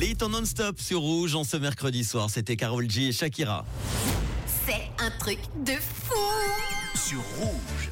Les temps non-stop sur Rouge en ce mercredi soir, c'était Carol G et Shakira. C'est un truc de fou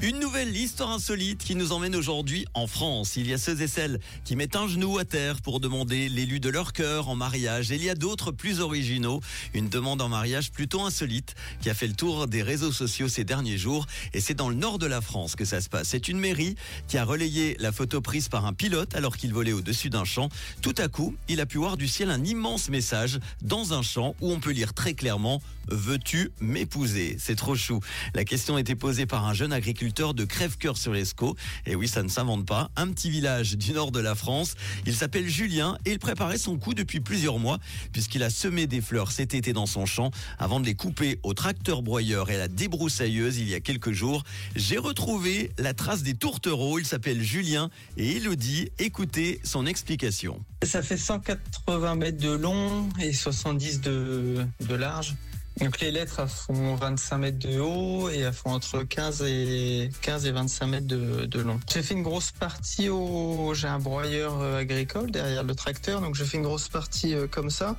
Une nouvelle histoire insolite qui nous emmène aujourd'hui en France. Il y a ceux et celles qui mettent un genou à terre pour demander l'élu de leur cœur en mariage. Et il y a d'autres plus originaux. Une demande en mariage plutôt insolite qui a fait le tour des réseaux sociaux ces derniers jours. Et c'est dans le nord de la France que ça se passe. C'est une mairie qui a relayé la photo prise par un pilote alors qu'il volait au-dessus d'un champ. Tout à coup, il a pu voir du ciel un immense message dans un champ où on peut lire très clairement Veux-tu m'épouser? C'est trop chou. La question était posée par un jeune agriculteur de Crèvecoeur sur l'Escaut. Et oui, ça ne s'invente pas. Un petit village du nord de la France. Il s'appelle Julien et il préparait son coup depuis plusieurs mois puisqu'il a semé des fleurs cet été dans son champ avant de les couper au tracteur broyeur et à la débroussailleuse il y a quelques jours. J'ai retrouvé la trace des tourtereaux. Il s'appelle Julien et Elodie. Écoutez son explication. Ça fait 180 mètres de long et 70 de, de large. Donc les lettres font 25 mètres de haut et elles font entre 15 et 15 et 25 mètres de, long. J'ai fait une grosse partie au, j'ai un broyeur euh, agricole derrière le tracteur, donc j'ai fait une grosse partie euh, comme ça.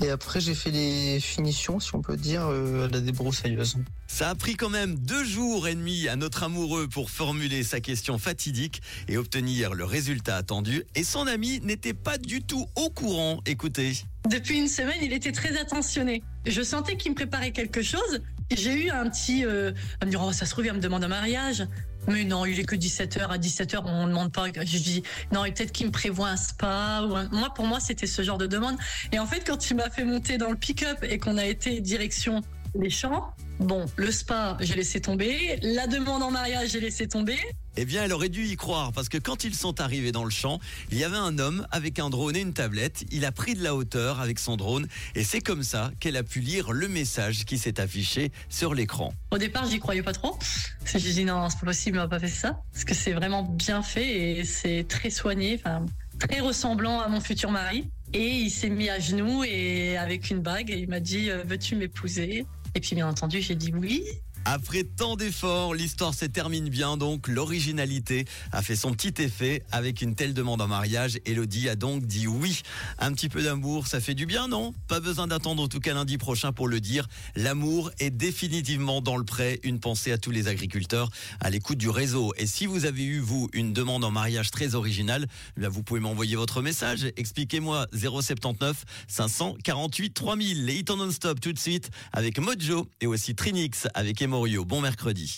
Et après, j'ai fait les finitions, si on peut dire, euh, à la débroussailleuse. Ça a pris quand même deux jours et demi à notre amoureux pour formuler sa question fatidique et obtenir le résultat attendu. Et son ami n'était pas du tout au courant. Écoutez. Depuis une semaine, il était très attentionné. Je sentais qu'il me préparait quelque chose. J'ai eu un petit... Euh, à me dire, oh, ça se trouve, il me demande un mariage. Mais non, il est que 17h. À 17h, on ne demande pas. Je dis, non, et peut-être qu'il me prévoit un spa. Moi, pour moi, c'était ce genre de demande. Et en fait, quand il m'a fait monter dans le pick-up et qu'on a été direction les champs, bon, le spa, j'ai laissé tomber. La demande en mariage, j'ai laissé tomber. Eh bien, elle aurait dû y croire parce que quand ils sont arrivés dans le champ, il y avait un homme avec un drone et une tablette. Il a pris de la hauteur avec son drone et c'est comme ça qu'elle a pu lire le message qui s'est affiché sur l'écran. Au départ, j'y croyais pas trop. J'ai dit non, c'est pas possible, on n'a pas fait ça. Parce que c'est vraiment bien fait et c'est très soigné, enfin, très ressemblant à mon futur mari. Et il s'est mis à genoux et avec une bague et il m'a dit euh, veux-tu m'épouser? Et puis bien entendu, j'ai dit oui. Après tant d'efforts, l'histoire se termine bien, donc l'originalité a fait son petit effet avec une telle demande en mariage. Elodie a donc dit oui. Un petit peu d'amour, ça fait du bien, non? Pas besoin d'attendre en tout cas lundi prochain pour le dire. L'amour est définitivement dans le prêt. Une pensée à tous les agriculteurs à l'écoute du réseau. Et si vous avez eu, vous, une demande en mariage très originale, eh vous pouvez m'envoyer votre message. Expliquez-moi 079 548 3000. Les hits non-stop tout de suite avec Mojo et aussi Trinix avec Bon mercredi.